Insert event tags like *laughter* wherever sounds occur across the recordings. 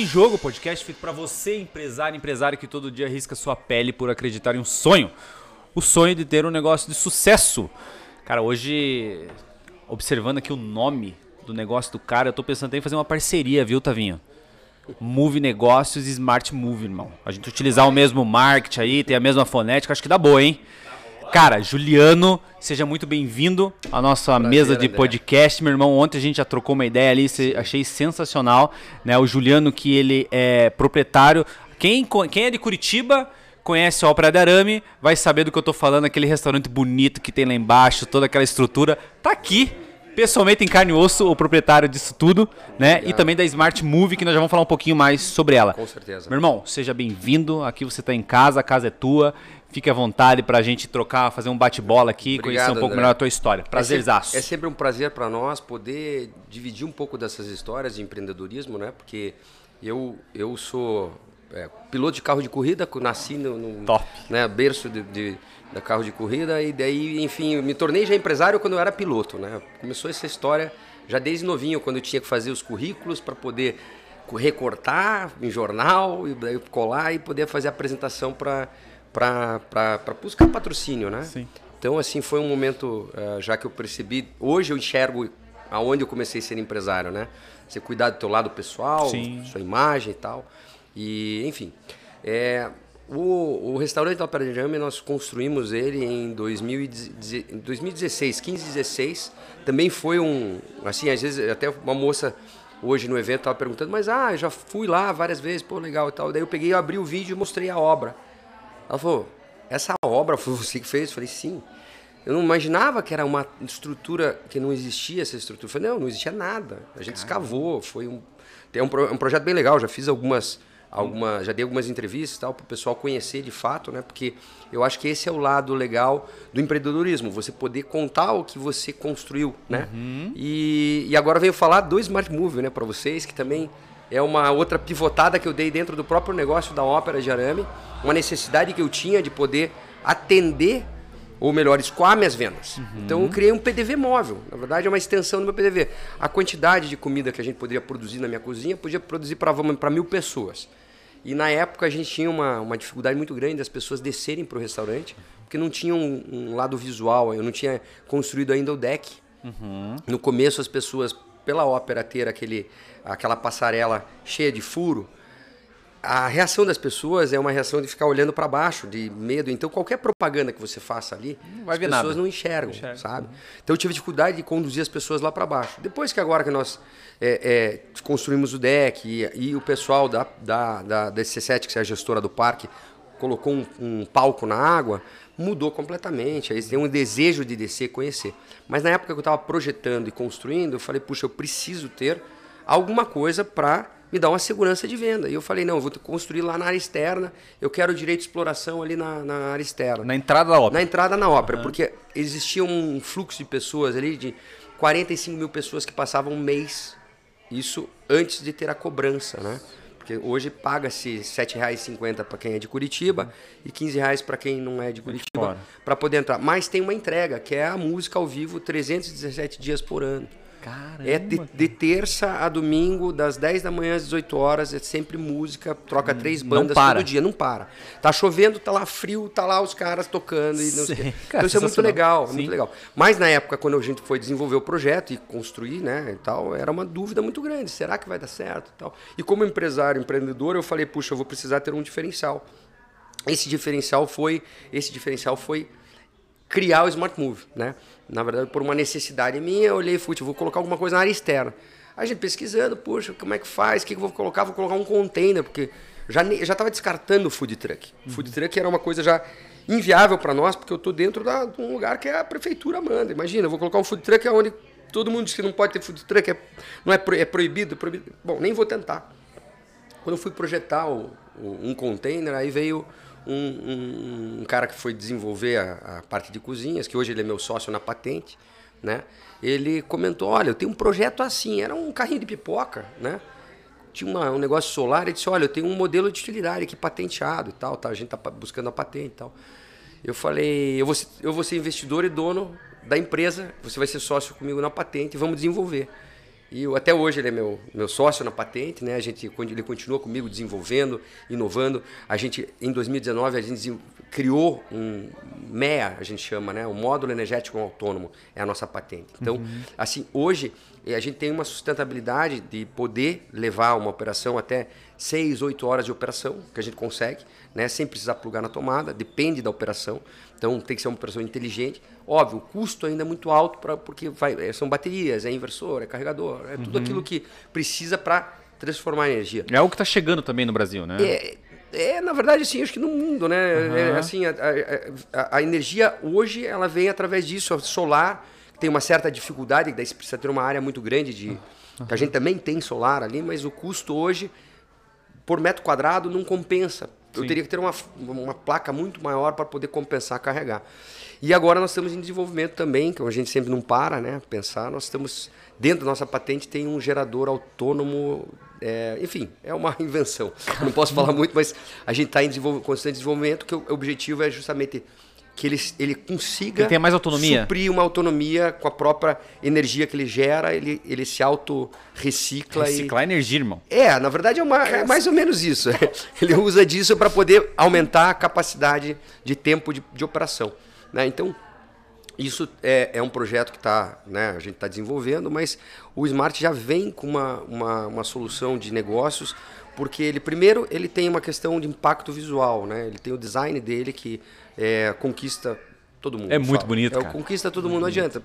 em Jogo, podcast feito para você, empresário, empresário que todo dia arrisca sua pele por acreditar em um sonho. O sonho de ter um negócio de sucesso. Cara, hoje, observando aqui o nome do negócio do cara, eu tô pensando em fazer uma parceria, viu, Tavinho? Move Negócios e Smart Move, irmão. A gente utilizar o mesmo marketing aí, tem a mesma fonética, acho que dá boa, hein? Cara, Juliano, seja muito bem-vindo à nossa Prazer, mesa de André. podcast, meu irmão. Ontem a gente já trocou uma ideia ali, achei sensacional, né? O Juliano que ele é proprietário. Quem, quem é de Curitiba conhece a Ópera de Arame, vai saber do que eu tô falando, aquele restaurante bonito que tem lá embaixo, toda aquela estrutura. Tá aqui, pessoalmente em carne e osso, o proprietário disso tudo, né? Obrigado. E também da Smart Move, que nós já vamos falar um pouquinho mais sobre ela. Com certeza. Meu irmão, seja bem-vindo. Aqui você está em casa, a casa é tua. Fique à vontade para a gente trocar, fazer um bate-bola aqui, Obrigado, conhecer um pouco André. melhor a tua história. Prazerzaço. É sempre, é sempre um prazer para nós poder dividir um pouco dessas histórias de empreendedorismo, né? Porque eu, eu sou é, piloto de carro de corrida, nasci no, no Top. Né, berço de, de, de, carro de corrida e daí, enfim, me tornei já empresário quando eu era piloto, né? Começou essa história já desde novinho, quando eu tinha que fazer os currículos para poder recortar em jornal e daí colar e poder fazer a apresentação para para buscar patrocínio, né? Sim. Então, assim, foi um momento, uh, já que eu percebi, hoje eu enxergo aonde eu comecei a ser empresário, né? Você cuidar do teu lado pessoal, Sim. sua imagem e tal. E, enfim, é, o, o restaurante da Ópera de Jame, nós construímos ele em 2016, 15, 16. Também foi um, assim, às vezes até uma moça hoje no evento estava perguntando, mas ah, eu já fui lá várias vezes, pô, legal e tal. Daí eu peguei, eu abri o vídeo e mostrei a obra. Ela falou, essa obra foi você que fez? Eu falei, sim. Eu não imaginava que era uma estrutura, que não existia essa estrutura. Eu falei, não, não existia nada. A gente Caramba. escavou, foi um... É um, um projeto bem legal, já fiz algumas alguma, já dei algumas entrevistas tal para o pessoal conhecer de fato, né? Porque eu acho que esse é o lado legal do empreendedorismo, você poder contar o que você construiu, né? Uhum. E, e agora venho falar do Smart Move, né, para vocês que também é uma outra pivotada que eu dei dentro do próprio negócio da Ópera de Arame, uma necessidade que eu tinha de poder atender ou melhor, escoar minhas vendas. Uhum. Então eu criei um PDV móvel. Na verdade, é uma extensão do meu PDV. A quantidade de comida que a gente poderia produzir na minha cozinha, podia produzir para mil pessoas. E na época a gente tinha uma, uma dificuldade muito grande das pessoas descerem para o restaurante, porque não tinha um, um, lado visual, eu não tinha construído ainda o deck. Uhum. No começo as pessoas, pela ópera ter aquele, aquela passarela cheia de furo, a reação das pessoas é uma reação de ficar olhando para baixo, de medo. Então, qualquer propaganda que você faça ali, as pessoas nada. não enxergam, Enxerga. sabe? Então, eu tive dificuldade de conduzir as pessoas lá para baixo. Depois que agora que nós é, é, construímos o deck e, e o pessoal da, da, da, da C7, que é a gestora do parque, colocou um, um palco na água, mudou completamente. Aí têm um desejo de descer e conhecer. Mas na época que eu estava projetando e construindo, eu falei, puxa, eu preciso ter alguma coisa para me dá uma segurança de venda. E eu falei, não, eu vou construir lá na área externa, eu quero direito de exploração ali na, na área externa. Na entrada da ópera? Na entrada na ópera, uhum. porque existia um fluxo de pessoas ali, de 45 mil pessoas que passavam um mês, isso antes de ter a cobrança, né? Porque hoje paga-se R$ 7,50 para quem é de Curitiba e R$ 15,00 para quem não é de Curitiba, para poder entrar. Mas tem uma entrega, que é a música ao vivo 317 dias por ano. Caramba, é de, de, terça a domingo, das 10 da manhã às 18 horas, é sempre música, troca três bandas todo dia, não para. Tá chovendo, tá lá frio, tá lá os caras tocando. E não sei. Cara, então isso é muito legal, é muito legal. Mas na época, quando a gente foi desenvolver o projeto e construir, né, e tal, era uma dúvida muito grande. Será que vai dar certo e tal? E como empresário, empreendedor, eu falei, puxa, eu vou precisar ter um diferencial. Esse diferencial foi, esse diferencial foi criar o Smart Move, né? Na verdade, por uma necessidade minha, eu olhei e fui, vou colocar alguma coisa na área externa. A gente pesquisando, puxa, como é que faz? O que, que eu vou colocar? Vou colocar um container, porque já já estava descartando o food truck. Uhum. Food truck era uma coisa já inviável para nós, porque eu estou dentro da, de um lugar que a prefeitura manda. Imagina, eu vou colocar um food truck onde todo mundo diz que não pode ter food truck, é, não é, pro, é proibido, proibido. Bom, nem vou tentar. Quando eu fui projetar o, o, um container, aí veio um, um, um, cara que foi desenvolver a, a, parte de cozinhas, que hoje ele é meu sócio na patente, né? Ele comentou, olha, eu tenho um projeto assim, era um carrinho de pipoca, né? Tinha uma, um negócio solar, ele disse, olha, eu tenho um modelo de utilidade aqui patenteado e tal, tá? a gente tá buscando a patente e tal. Eu falei, eu vou, ser, eu vou ser investidor e dono da empresa, você vai ser sócio comigo na patente, vamos desenvolver. E eu, até hoje ele é meu, meu sócio na patente, né? A gente, ele continua comigo desenvolvendo, inovando. A gente, em 2019, a gente criou um MEA, a gente chama, né? O Módulo Energético Autônomo é a nossa patente. Então, uhum. assim, hoje a gente tem uma sustentabilidade de poder levar uma operação até 6, 8 horas de operação, que a gente consegue, né? Sem precisar plugar na tomada, depende da operação. Então tem que ser uma operação inteligente. Óbvio, o custo ainda é muito alto pra, porque vai, é, são baterias, é inversor, é carregador, é tudo uhum. aquilo que precisa para transformar a energia. É algo que está chegando também no Brasil, né? É, é, na verdade, sim, acho que no mundo, né? Uhum. É, assim, a, a, a, energia hoje ela vem através disso, solar tem uma certa dificuldade, daí precisa ter uma área muito grande de. Uhum. A gente também tem solar ali, mas o custo hoje, por metro quadrado, não compensa eu teria que ter uma, uma placa muito maior para poder compensar carregar. E agora nós estamos em desenvolvimento também, que a gente sempre não para, né? Pensar, nós estamos dentro da nossa patente tem um gerador autônomo, é, enfim, é uma *laughs* invenção. não posso falar muito, mas a gente está em desenvolv constante desenvolvimento, que o objetivo é justamente que ele, ele consiga ele tenha mais autonomia. suprir uma autonomia com a própria energia que ele gera, ele, ele se auto-recicla. Reciclar e... energia, irmão. É, na verdade é, uma, é mais ou menos isso. *laughs* ele usa disso para poder aumentar a capacidade de tempo de, de operação. Né? Então, isso é, é um projeto que tá, né, a gente está desenvolvendo, mas o Smart já vem com uma, uma, uma solução de negócios porque ele primeiro ele tem uma questão de impacto visual, né? Ele tem o design dele que é, conquista todo mundo. É muito bonito, é, cara. Conquista todo mundo, não adianta.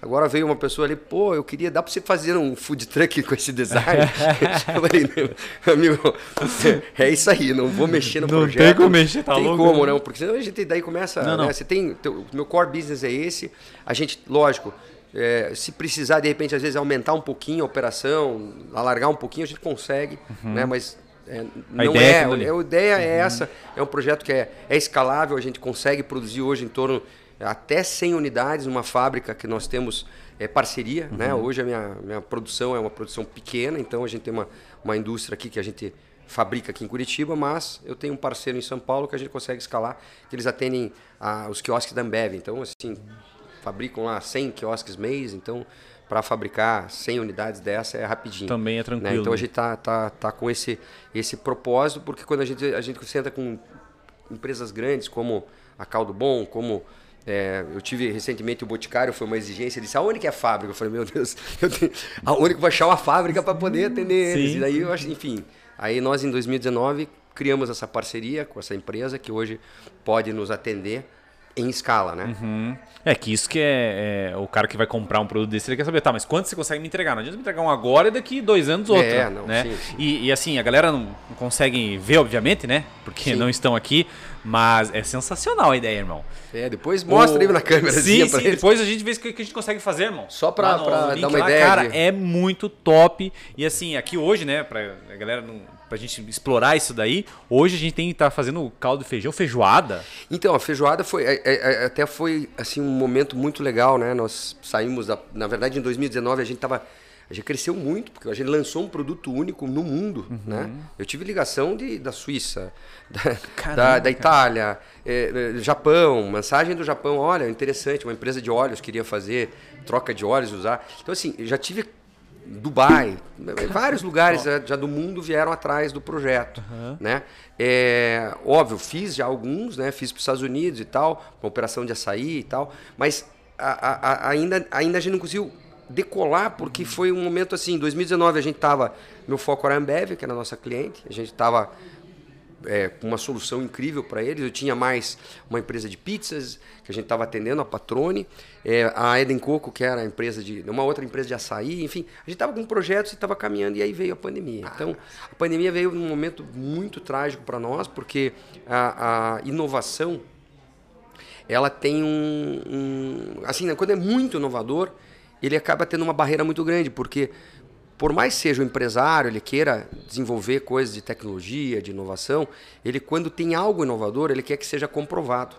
Agora veio uma pessoa ali, pô, eu queria, dá para você fazer um food truck com esse design? *laughs* eu falei, amigo, é isso aí, não vou mexer no não projeto. Não tem como mexer, tá tem louco? Tem como, não, porque senão a gente daí começa, não, né, Você tem, o meu core business é esse, a gente, lógico, é, se precisar, de repente, às vezes aumentar um pouquinho a operação, alargar um pouquinho, a gente consegue, uhum. né? Mas é, não a ideia é, é, a ideia é uhum. essa, é um projeto que é, é escalável, a gente consegue produzir hoje em torno até 100 unidades numa fábrica que nós temos é, parceria, uhum. né? Hoje a minha, minha produção é uma produção pequena, então a gente tem uma, uma indústria aqui que a gente fabrica aqui em Curitiba, mas eu tenho um parceiro em São Paulo que a gente consegue escalar, que eles atendem a, os quiosques da Ambev, então assim, fabricam lá 100 quiosques mês, então para fabricar 100 unidades dessa é rapidinho. Também é tranquilo. Né? Então a gente tá, tá, tá com esse, esse propósito, porque quando a gente, a gente senta com empresas grandes como a Caldo Bom, como é, eu tive recentemente o Boticário, foi uma exigência, ele disse, aonde que é a fábrica? Eu falei, meu Deus, *laughs* eu tenho, aonde que vou achar uma fábrica para poder atender Sim. eles? E daí, eu, enfim, aí nós em 2019 criamos essa parceria com essa empresa que hoje pode nos atender em escala, né? Uhum. É que isso que é, é, o cara que vai comprar um produto desse, ele quer saber, tá, mas quanto você consegue me entregar? Não adianta me entregar um agora e daqui dois anos outro, é, não, né? Sim, sim. E, e, assim, a galera não, não, consegue ver, obviamente, né? Porque sim. não estão aqui, mas é sensacional a ideia, irmão. É, depois mostra o... aí na câmera. Sim, sim, depois a gente vê o que a gente consegue fazer, irmão. Só pra, pra dar uma lá, ideia. Cara, de... é muito top. E assim, aqui hoje, né, pra a galera não pra gente explorar isso daí. Hoje a gente tem que estar tá fazendo caldo de feijão, feijoada. Então, a feijoada foi é, é, é, até foi assim um momento muito legal, né? Nós saímos da, na verdade em 2019 a gente tava a gente cresceu muito, porque a gente lançou um produto único no mundo, uhum. né? Eu tive ligação de, da Suíça, *laughs* da, Caramba, da, da Itália, é, é, Japão, mensagem do Japão, olha, interessante, uma empresa de óleos queria fazer troca de óleos, usar. Então, assim, já tive Dubai, vários lugares já do mundo vieram atrás do projeto, uhum. né? É, óbvio, fiz já alguns, né? Fiz para os Estados Unidos e tal, uma operação de açaí e tal, mas a, a, ainda, ainda a gente não conseguiu decolar porque uhum. foi um momento assim, em 2019 a gente tava, meu foco era a Ambev, que era a nossa cliente, a gente tava é, uma solução incrível para eles. Eu tinha mais uma empresa de pizzas que a gente estava atendendo, a Patrone, é, a Eden Coco, que era a empresa de uma outra empresa de açaí, enfim, a gente estava com projetos e estava caminhando e aí veio a pandemia. Então, a pandemia veio num momento muito trágico para nós, porque a, a, inovação ela tem um, um assim, né, quando é muito inovador, ele acaba tendo uma barreira muito grande, porque por mais seja um empresário, ele queira desenvolver coisas de tecnologia, de inovação, ele quando tem algo inovador, ele quer que seja comprovado.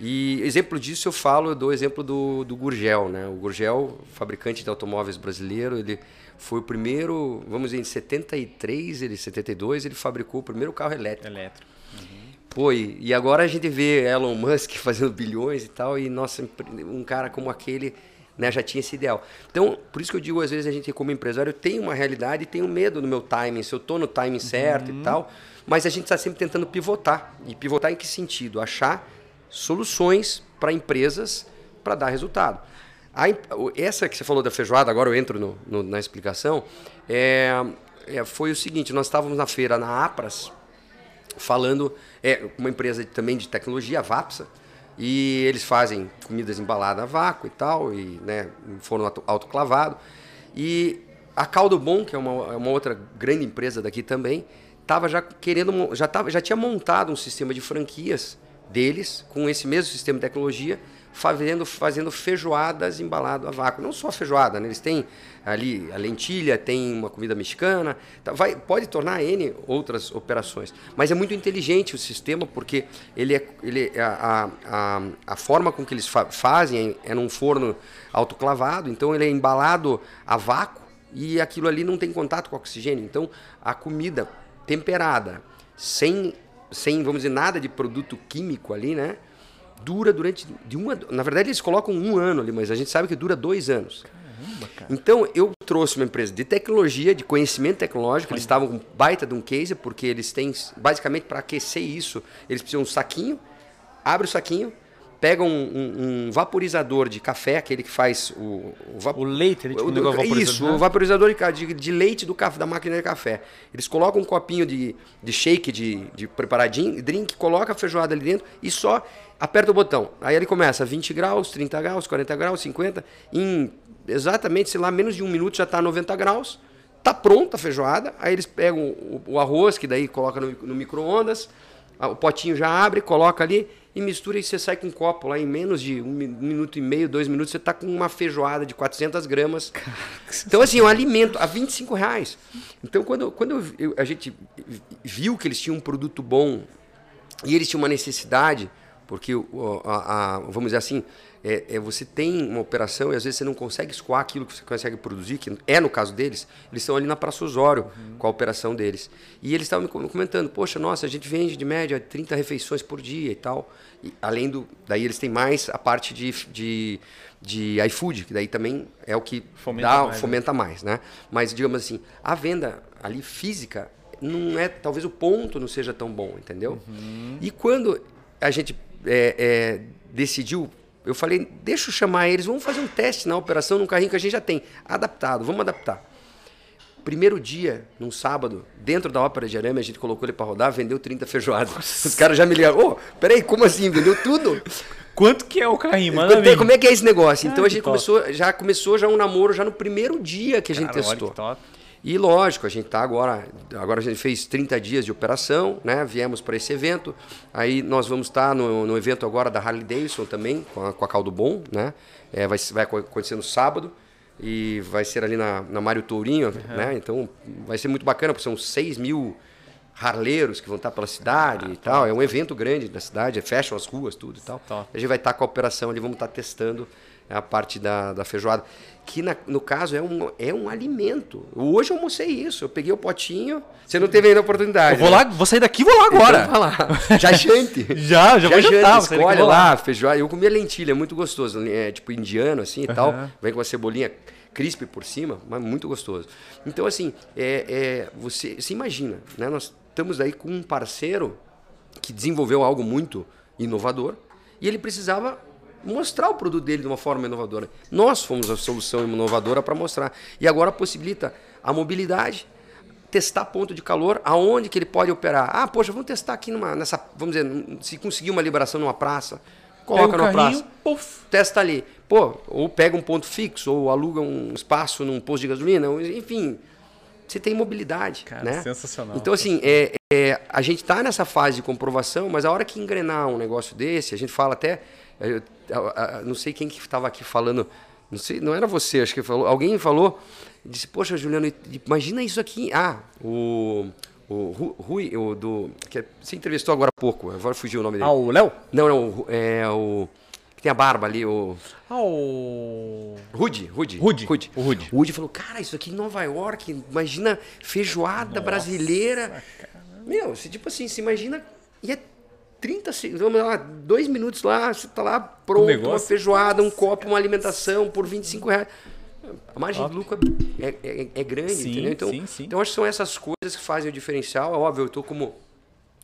E exemplo disso eu falo, eu dou exemplo do, do Gurgel, né? O Gurgel, fabricante de automóveis brasileiro, ele foi o primeiro, vamos dizer, em 73, ele 72, ele fabricou o primeiro carro elétrico. Elétrico. Uhum. Pô, e, e agora a gente vê Elon Musk *laughs* fazendo bilhões e tal, e nossa, um cara como aquele né? Já tinha esse ideal. Então, por isso que eu digo, às vezes a gente como empresário tem uma realidade e tenho medo no meu timing, se eu estou no timing certo Uhum. e tal, mas a gente está sempre tentando pivotar. E pivotar em que sentido? Achar soluções para empresas para dar resultado. A, essa que você falou da feijoada, agora eu entro no- no- na explicação, é, é, foi o seguinte, nós estávamos na feira na Apras, falando, é uma empresa de- também de tecnologia, a Vapsa, e eles fazem comidas embaladas a vácuo e tal, e né, forno auto- autoclavado. E a Caldo Bom, que é uma, é uma outra grande empresa daqui também, estava já querendo, já, tava, já tinha montado um sistema de franquias deles, com esse mesmo sistema de tecnologia, fazendo, fazendo feijoadas embalado a vácuo. Não só feijoada, né? eles têm ali a lentilha, tem uma comida mexicana, tá? vai, pode tornar N outras operações. Mas é muito inteligente o sistema, porque ele é, ele é- a, a, a forma com que eles fa- fazem é num forno autoclavado, então ele é embalado a vácuo e aquilo ali não tem contato com oxigênio. Então a comida temperada, sem, sem vamos dizer, nada de produto químico ali, né? Dura durante de uma, na verdade eles colocam um ano ali, mas a gente sabe que dura dois anos. Então, eu trouxe uma empresa de tecnologia, de conhecimento tecnológico. Eles estavam com baita de um case, porque eles têm, basicamente, para aquecer isso, eles precisam de um saquinho, abre o saquinho, pega um, um- um vaporizador de café, aquele que faz o, o, vap- O leite, ele, tipo, o negócio vaporizador, Isso, né? o vaporizador de, de, de leite do café, da máquina de café. Eles colocam um copinho de, de shake, de, de preparadinho, drink, coloca a feijoada ali dentro e só aperta o botão. Aí ele começa 20 graus, 30 graus, 40 graus, 50. Em exatamente, sei lá, menos de um minuto já está 90 graus. Tá pronta a feijoada. Aí eles pegam o, o arroz, que daí coloca no, no micro-ondas. O potinho já abre, coloca ali e mistura e você sai com um copo lá em menos de um, mi- minuto e meio, dois minutos, você tá com uma feijoada de 400 gramas. Então, assim, um alimento a 25 reais. Então, quando, quando eu- a gente viu que eles tinham um produto bom e eles tinham uma necessidade, porque, a, a- vamos dizer assim, é, é, você tem uma operação e às vezes você não consegue escoar aquilo que você consegue produzir, que é no caso deles, eles estão ali na Praça Osório com a operação deles. E eles estavam me com- comentando, poxa, nossa, a gente vende de média 30 refeições por dia e tal. Além do. Daí eles têm mais a parte de, de, de iFood, que daí também é o que Fomenta dá, mais, né? fomenta mais, né? Mas, digamos assim, a venda ali física não é, talvez o ponto não seja tão bom, entendeu? E quando a gente é, é, decidiu, eu falei, deixa eu chamar eles, vamos fazer um teste na operação num carrinho que a gente já tem, adaptado, vamos adaptar. Primeiro dia, num sábado, dentro da ópera de arame, a gente colocou ele para rodar, vendeu 30 feijoadas. Os caras já me ligaram, ô, peraí, como assim? Vendeu tudo? Quanto que é o carrinho? Manda Quanto é- como é que é esse negócio? Então Ah, a que gente top. começou, já começou já um namoro já no primeiro dia que a gente Cara, testou. E lógico, a gente tá agora, agora a gente fez 30 dias de operação, né? Viemos para esse evento. Aí nós vamos estar no, no evento agora da Harley Davidson também, com a, com a Caldo Bom, né? É, vai, vai acontecer no sábado e vai ser ali na, na Mário Tourinho, né? Então vai ser muito bacana, porque são 6 mil harleiros que vão estar pela cidade e tal. É um evento grande da cidade, fecham as ruas, tudo e tal. A gente vai estar com a operação ali, vamos estar testando a parte da, da feijoada. Que na- no caso é um, é um alimento. Hoje eu almocei isso. Eu peguei o potinho. Você não teve ainda a oportunidade. Eu vou né? lá, vou sair daqui e vou lá agora. Então, lá. *laughs* Já jante. Já, já vou jante, jantar, escolhe vou lá, feijoada. Eu comia lentilha, é muito gostoso. É tipo indiano assim e tal. Aham. Vem com uma cebolinha crisp por cima, mas muito gostoso. Então, assim, é, é, você se imagina, né? Nós estamos aí com um parceiro que desenvolveu algo muito inovador e ele precisava mostrar o produto dele de uma forma inovadora. Nós fomos a solução inovadora para mostrar. E agora possibilita a mobilidade, testar ponto de calor, aonde que ele pode operar. Ah, poxa, vamos testar aqui numa, nessa, vamos dizer, se conseguir uma liberação numa praça, coloca carrinho, praça puf. testa ali. Pô, ou pega um ponto fixo, ou aluga um espaço num posto de gasolina, enfim. Você tem mobilidade, Cara, né? sensacional. Então, assim, é, é, a gente está nessa fase de comprovação, mas a hora que engrenar um negócio desse, a gente fala até... eu- a- a- não sei quem que estava aqui falando, não sei, não era você, acho que falou, alguém falou, disse, poxa, Juliano, imagina isso aqui. Ah, o... O Ru- Rui, o do. Que você entrevistou agora há pouco, agora fugiu o nome dele. Ah, o Léo? Não, não, é o. Que tem a barba ali, o. Ah, o... Rude, Rude. Rude, Rude. o Rude. O Rude falou, cara, isso aqui em Nova York, imagina feijoada brasileira. Meu, você, tipo assim, se imagina. E é 30 segundos, vamos lá, dois minutos lá, você tá lá pronto, negócio. uma feijoada, um copo, uma alimentação por 25 reais. A margem de lucro é, é, é grande, Sim, entendeu? Então, sim, sim. então acho que são essas coisas que fazem o diferencial. É óbvio, eu estou como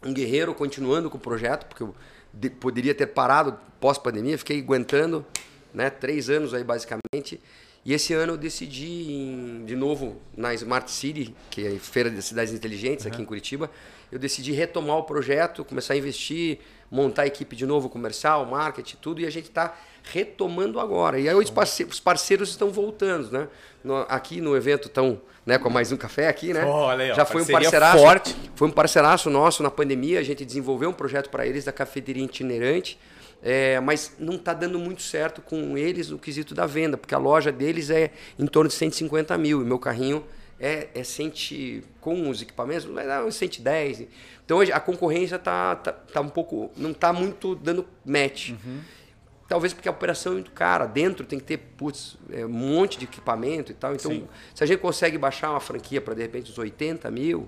um guerreiro continuando com o projeto, porque eu de- poderia ter parado pós-pandemia, fiquei aguentando né, três anos aí basicamente. E esse ano eu decidi, em- de novo, na Smart City, que é a Feira das Cidades Inteligentes aqui em Curitiba, eu decidi retomar o projeto, começar a investir, montar a equipe de novo, comercial, marketing, tudo, e a gente está retomando agora. E aí os parce- os parceiros estão voltando, né? No- aqui no evento estão né, com mais um café aqui, né? Olha aí, Já foi um parceiraço. forte. Foi um parceiraço nosso na pandemia, a gente desenvolveu um projeto para eles da cafeteria itinerante, é, mas não está dando muito certo com eles no quesito da venda, porque a loja deles é em torno de 150 mil e meu carrinho é, é 100, com os equipamentos, vai dar uns 110. Então a concorrência tá, tá, tá um pouco, não está muito dando match. Talvez porque a operação é muito cara. Dentro tem que ter putz, é, um monte de equipamento e tal. Então, Sim. se a gente consegue baixar uma franquia para de repente uns 80 mil,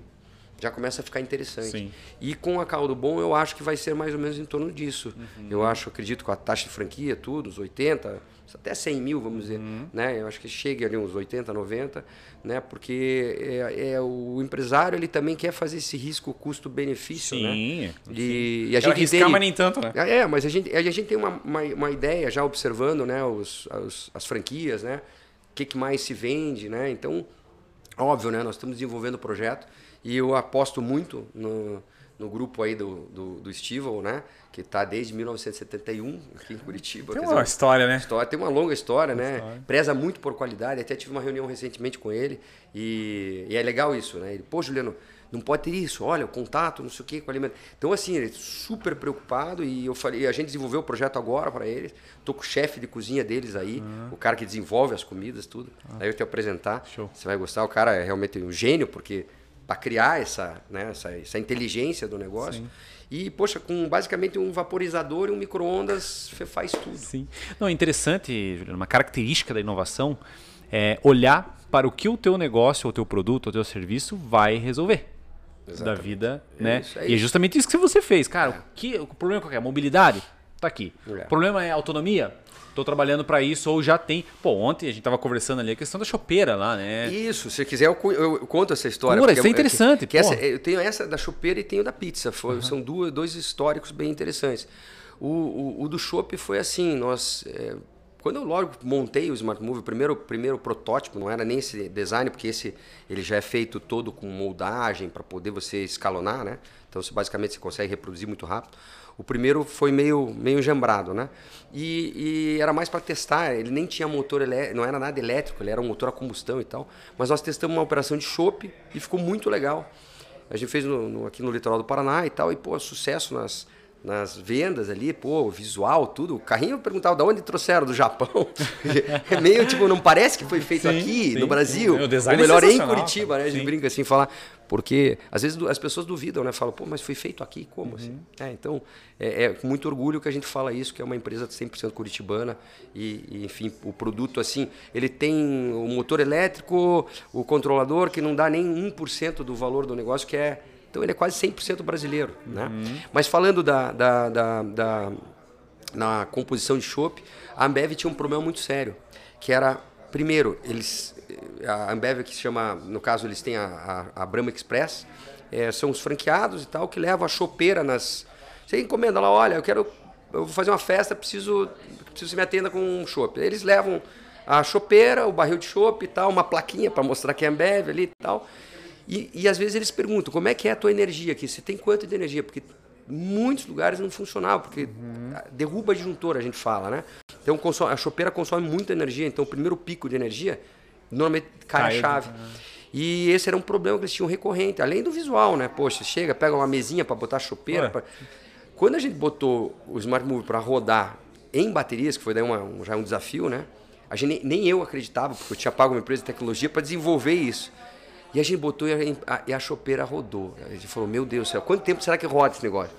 já começa a ficar interessante. Sim. E com a Caldo Bom, eu acho que vai ser mais ou menos em torno disso. Uhum. Eu acho, acredito, com a taxa de franquia, tudo, uns 80, até 100 mil, vamos dizer. Uhum. Né? Eu acho que chegue ali uns 80, 90, né? porque é, é o empresário ele também quer fazer esse risco custo-benefício. Né? Sim. E, e a gente arriscar, entende- mas nem tanto, né? é, mas a gente, a gente tem uma, uma, uma ideia já observando né, os, os- as franquias, né? O que, que mais se vende, né? Então, óbvio, né? Nós estamos desenvolvendo o projeto e eu aposto muito no, no grupo aí do, do, do Stival, né? Que está desde 1971 aqui em Curitiba. Tem uma dizer, história, né? história, tem uma longa história, né? história. Preza muito por qualidade. Até tive uma reunião recentemente com ele e, e é legal isso, né? Ele, pô, Juliano, não pode ter isso. Olha, o contato, não sei o quê, com o alimento. Então, assim, ele é super preocupado e eu falei, a gente desenvolveu o projeto agora para eles. Tô com o chefe de cozinha deles aí, o cara que desenvolve as comidas, tudo. Aí eu te apresentar. Show. Você vai gostar. O cara é realmente um gênio porque para criar essa, né, essa, essa inteligência do negócio. E, poxa, com basicamente um vaporizador e um micro-ondas, você faz tudo. Sim. Não, é interessante, Juliano, uma característica da inovação é olhar para o que o teu negócio, o teu produto, o teu serviço vai resolver. Da Exatamente. vida, É né? isso, é e é justamente isso que você fez, cara. O, que, o problema qual que é? Mobilidade? Tá aqui. É. O problema é autonomia? Tô trabalhando para isso ou já tem. Pô, ontem a gente tava conversando ali a questão da chopeira lá, né? Isso, se quiser eu, cu- eu conto essa história. Pura, porque isso é interessante, que- que essa- porra. eu tenho essa da chopeira e tenho da pizza. Foi- São duas, dois históricos bem interessantes. O, o, o do chopp foi assim, nós... é, quando eu logo montei o Smart Move, o primeiro, primeiro protótipo, não era nem esse design, porque esse ele já é feito todo com moldagem para poder você escalonar, né? Então, você, basicamente, você consegue reproduzir muito rápido. O primeiro foi meio, meio jambrado, né? E, e era mais para testar, ele nem tinha motor elétrico, não era nada elétrico, ele era um motor a combustão e tal. Mas nós testamos uma operação de chopp e ficou muito legal. A gente fez no- no- aqui no litoral do Paraná e tal, e pô, sucesso nas, nas vendas ali, pô, visual, tudo. O carrinho eu perguntava de onde trouxeram, do Japão. *laughs* é meio tipo, não parece que foi feito Sim, aqui sim, no Brasil. sim. O Ou design é melhor, em Curitiba, né? A gente sim. brinca assim, falar. Porque às vezes as pessoas duvidam, né? Falam, pô, mas foi feito aqui? Como Uhum. assim? É, então, é, é com muito orgulho que a gente fala isso, que é uma empresa 100% curitibana e, e, enfim, o produto, assim, ele tem o motor elétrico, o controlador, que não dá nem 1% do valor do negócio, que é... Então, ele é quase 100% brasileiro, né? Uhum. Mas falando da, da, da, da- na composição de chopp, a Ambev tinha um problema muito sério, que era, primeiro, eles a Ambev que se chama, no caso eles têm a, a, a Brahma Express, eh, são os franqueados e tal que levam a chopeira nas você encomenda lá, olha, eu quero eu vou fazer uma festa, preciso preciso que me atenda com um chopp. Eles levam a chopeira, o barril de chopp e tal, uma plaquinha para mostrar que é Ambev ali e tal. E, e às vezes eles perguntam, como é que é a tua energia aqui? Você tem quanto de energia? Porque muitos lugares não funcionava, porque derruba disjuntor, a gente fala, né? Então consome- a chopeira consome muita energia, então o primeiro pico de energia normalmente cai a chave. E esse era um problema que eles tinham recorrente, além do visual, né? Poxa, chega, pega uma mesinha para botar chopeira. Ué. pra- Quando a gente botou o Smart Move para rodar em baterias, que foi daí uma- um, já um desafio, né? A gente, nem eu acreditava, porque eu tinha pago uma empresa de tecnologia para desenvolver isso. E a gente botou e a, e a chopeira rodou. A gente falou, meu Deus do céu, quanto tempo será que roda esse negócio?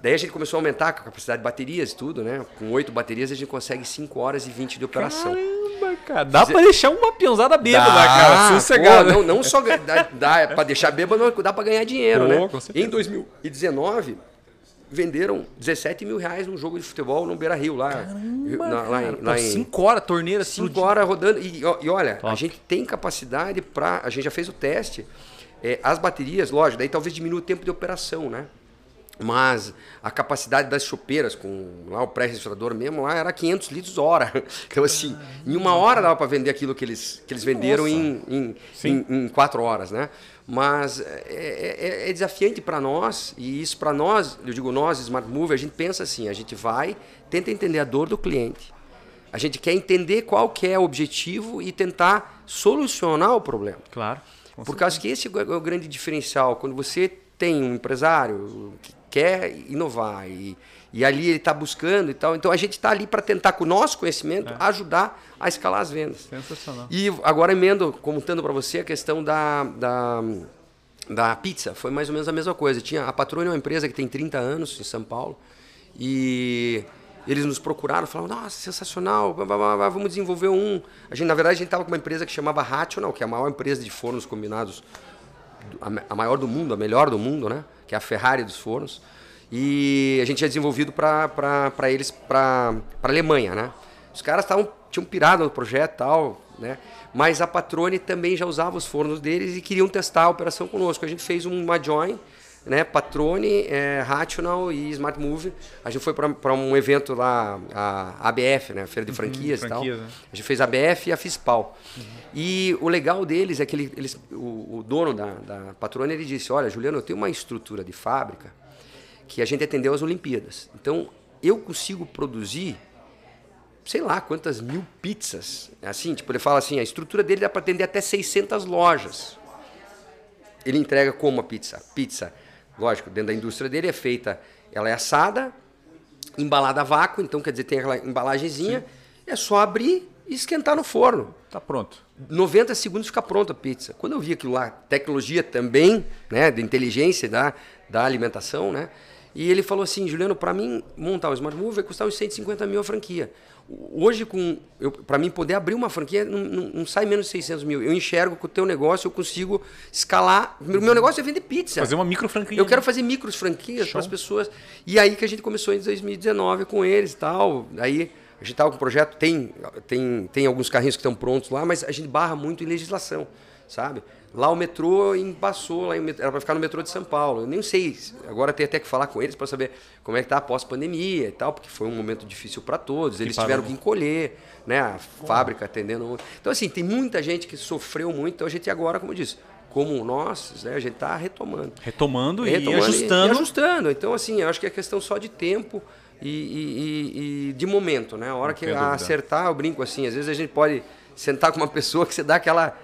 Daí a gente começou a aumentar a capacidade de baterias e tudo, né? Com oito baterias a gente consegue 5 horas e 20 de operação. Caramba, cara. Dá pra deixar uma peãozada bêbada, Dá, cara. pô, Sossegado. não, não só dá, dá para deixar bêbado, não, dá para ganhar dinheiro, Pô, né? Em 2019, venderam 17 mil reais num jogo de futebol no Beira Rio, lá, Caramba, na, lá, em- cara. lá Pô, em. cinco horas, torneira Cinco explodindo. horas rodando. E, e olha, a Top. gente tem capacidade para. A gente já fez o teste. É, as baterias, lógico, daí talvez diminua o tempo de operação, né? Mas a capacidade das chopeiras, com lá o pré-registrador mesmo, lá era 500 litros hora. *laughs* Então, assim, em uma hora dava para vender aquilo que eles, que eles venderam em, em, em, em quatro horas, né? Mas é, é- é desafiante para nós, e isso para nós, eu digo nós, Smart Move, a gente pensa assim, a gente vai, tenta entender a dor do cliente. A gente quer entender qual que é o objetivo e tentar solucionar o problema. Claro. Por causa que esse é o grande diferencial. Quando você tem um empresário que quer inovar e, e ali ele está buscando e tal, então a gente está ali para tentar, com o nosso conhecimento, ajudar a escalar as vendas. Sensacional. E agora emendo, contando para você a questão da, da, da pizza. Foi mais ou menos a mesma coisa. Tinha, a Patrone é uma empresa que tem 30 anos em São Paulo e eles nos procuraram, falaram, nossa, sensacional, blá, blá, blá, blá, vamos desenvolver um. A gente, na verdade, a gente estava com uma empresa que chamava Rational, que é a maior empresa de fornos combinados, a maior do mundo, a melhor do mundo, né? Que é a Ferrari dos fornos. E a gente tinha desenvolvido para eles, para a Alemanha, né? Os caras estavam tinham pirado no projeto e tal, né? Mas a Patrone também já usava os fornos deles e queriam testar a operação conosco. A gente fez uma join, né? Patrone, é, Rational e Smart Move. A gente foi para um evento lá, a ABF, né? Feira de franquias, e tal. né? A gente fez a ABF e a Fispal. E o legal deles é que ele- eles, o, o dono da, da Patrone ele disse: Olha, Juliano, eu tenho uma estrutura de fábrica que a gente atendeu às Olimpíadas. Então, eu consigo produzir, sei lá quantas mil pizzas. Assim, tipo, ele fala assim: a estrutura dele dá para atender até 600 lojas. Ele entrega como a pizza? Pizza, lógico, dentro da indústria dele é feita, ela é assada, embalada a vácuo, então quer dizer, tem aquela embalagenzinha, é só abrir e esquentar no forno. Tá pronto. 90 segundos fica pronta a pizza. Quando eu vi aquilo lá, tecnologia também, né, de inteligência da, da alimentação, né? E ele falou assim, Juliano, para mim montar o Smart Move vai custar uns 150 mil a franquia. Hoje, com para mim poder abrir uma franquia, não, não- não sai menos de 600 mil. Eu enxergo que o teu negócio eu consigo escalar. Meu meu negócio é vender pizza. Fazer uma micro franquia. Eu quero fazer micros franquias para as pessoas. E aí que a gente começou em 2019 com eles e tal. Aí a gente estava com o projeto, tem, tem, tem alguns carrinhos que estão prontos lá, mas a gente barra muito em legislação, sabe? Lá o metrô embaçou, lá em era para ficar no metrô de São Paulo. Eu nem sei, agora tem até que falar com eles para saber como é que tá após pandemia e tal, porque foi um momento difícil para todos. Eles parou, tiveram que encolher, né? A fábrica atendendo. Então, assim, tem muita gente que sofreu muito. Então, a gente agora, como eu disse, como nós, né, a gente está retomando. Retomando, e Retomando ajustando. E, ajustando. Então, assim, eu acho que é questão só de tempo e, e- e- e de momento, né? A hora que acertar, eu brinco assim, às vezes a gente pode sentar com uma pessoa que você dá aquela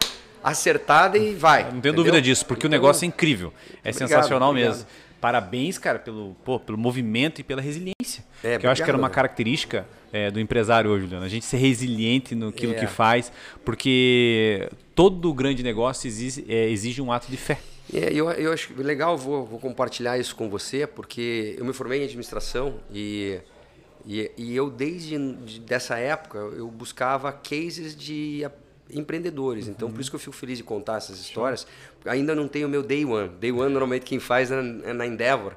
acertada e vai. Não tenho dúvida disso, porque o Então, negócio é incrível. É Obrigado, sensacional obrigado. mesmo. Parabéns, cara, pelo, pô, pelo movimento e pela resiliência. É, que eu acho que era uma característica é, do empresário hoje, Juliano. A gente ser resiliente no que É. faz, porque todo grande negócio exige, é, exige um ato de fé. É, eu, eu acho legal, vou, vou compartilhar isso com você, porque eu me formei em administração e, e, e eu, desde de- dessa época, eu buscava cases de empreendedores. Então, por isso que eu fico feliz de contar essas histórias. Ainda não tenho o meu Day One. Day One, normalmente, quem faz é na, é na Endeavor.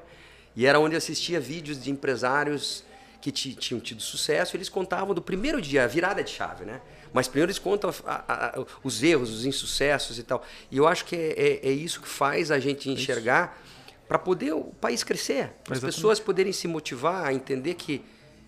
E era onde eu assistia vídeos de empresários que ti- tinham tido sucesso, eles contavam do primeiro dia, a virada de chave, né? Mas primeiro eles contam a- a- a- os erros, os insucessos e tal. E eu acho que é, é- é isso que faz a gente enxergar para poder o país crescer, as pessoas poderem se motivar a entender que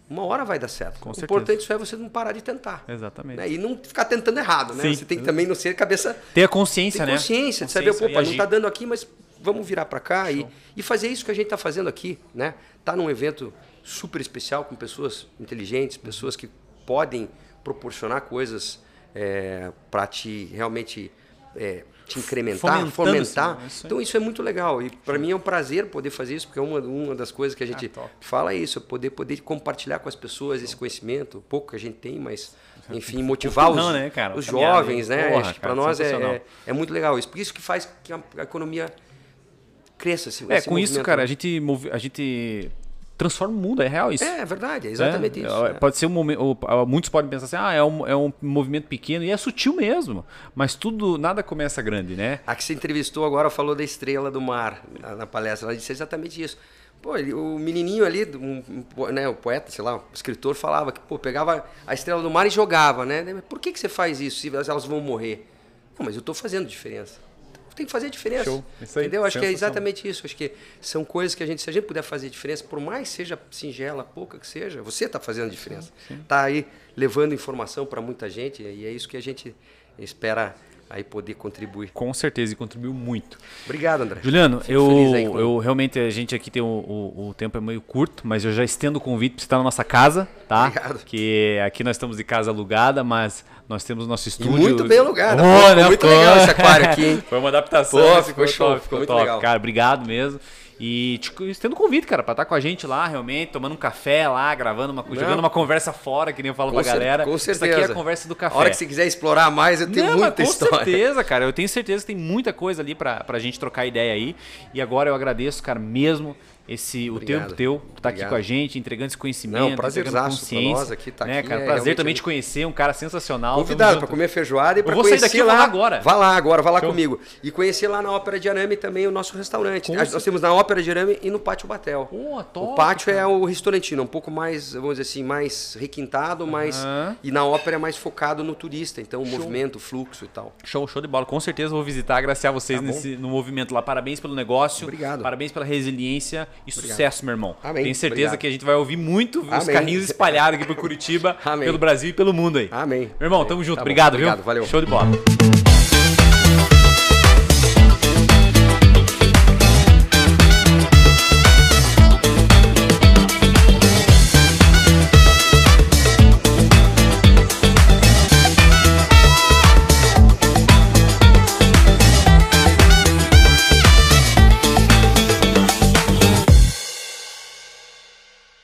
uma hora vai dar certo. Com o certeza. importante só é você não parar de tentar. Exatamente. né? E não ficar tentando errado, né? Sim. Você tem que também não ser cabeça Ter a consciência, tem né? consciência de saber, Consciência pô, não está dando aqui, mas vamos virar para cá e, e fazer isso que a gente está fazendo aqui, né? Tá num evento super especial com pessoas inteligentes, pessoas que podem proporcionar coisas para te realmente é, te incrementar, fomentar. sim, isso então isso é muito legal e para mim é um prazer poder fazer isso porque é uma, uma das coisas que a gente Ah, top. fala é isso, é poder poder compartilhar com as pessoas esse conhecimento, pouco que a gente tem, mas enfim motivar os, não, né, os jovens, né? Para nós é, é, é muito legal isso. Por isso que faz que a, a economia cresça. Esse, É, com isso, cara, né? a gente, a gente transforma o mundo, é real isso. É, é verdade, é exatamente É, isso. é? Pode ser um momento. Muitos podem pensar assim, ah, é um, é um movimento pequeno, e é sutil mesmo. Mas tudo, nada começa grande, né? A que você entrevistou agora falou da estrela do mar na, na palestra. Ela disse exatamente isso. Pô, o menininho ali, um, um né, o poeta, sei lá, o escritor falava que, pô, pegava a estrela do mar e jogava, né? Por que, que você faz isso se elas vão morrer? Não, mas eu tô fazendo diferença. Tem que fazer diferença. Show. Isso aí, Entendeu? Acho que é exatamente isso. Acho que são coisas que a gente, se a gente puder fazer diferença, por mais seja singela, pouca que seja, você está fazendo diferença. Está aí levando informação para muita gente e é isso que a gente espera aí poder contribuir. Com certeza, e contribuiu muito. Obrigado, André. Juliano, Fico eu, eu realmente, a gente aqui tem o, o, o tempo é meio curto, mas eu já estendo o convite para você estar na nossa casa, tá? Obrigado. Que aqui nós estamos de casa alugada, mas nós temos nosso E estúdio. muito bem alugado. Oh, né? muito legal esse aquário aqui, hein? *laughs* Foi uma adaptação. Pô, mas ficou show, top, ficou muito top. legal. Cara, obrigado mesmo. E te estendo convite, cara, pra estar com a gente lá, realmente, tomando um café lá, gravando uma, jogando uma conversa fora, que nem eu falo Com pra galera. com Isso aqui é certeza. a conversa do café. A hora que você quiser explorar mais, eu tenho Não, muita com história. certeza, cara. Eu tenho certeza que tem muita coisa ali pra, pra gente trocar ideia aí. E agora eu agradeço, cara, mesmo esse o Obrigado. tempo teu estar aqui Obrigado. com a gente, entregando esse conhecimento, Não, entregando prazerzaço pra consciência. nós aqui, tá né, aqui, cara? é Prazer também te conhecer, um cara sensacional. Convidado para comer feijoada e para conhecer daqui lá agora. Vá lá agora, vá lá Show. comigo. E conhecer lá na Ópera de Arame também o nosso restaurante. Nós temos na Ópera de Arame e no Pátio Batel. Pô, top, o pátio cara. é o restaurantino, um pouco mais, vamos dizer assim, mais requintado, mais Aham. e na ópera é mais focado no turista, então o movimento, o fluxo e tal. Show, show de bola. Com certeza vou visitar, agraciar vocês Tá nesse, no movimento lá. Parabéns pelo negócio. Obrigado. Parabéns pela resiliência e sucesso, meu irmão. Amém. Tenho certeza Obrigado. que a gente vai ouvir muito os Amém. carrinhos espalhados aqui por Curitiba, *laughs* Amém. pelo Brasil e pelo mundo aí. Amém. Meu irmão, tamo junto. Tá. Obrigado, Obrigado, viu? valeu. Show de bola.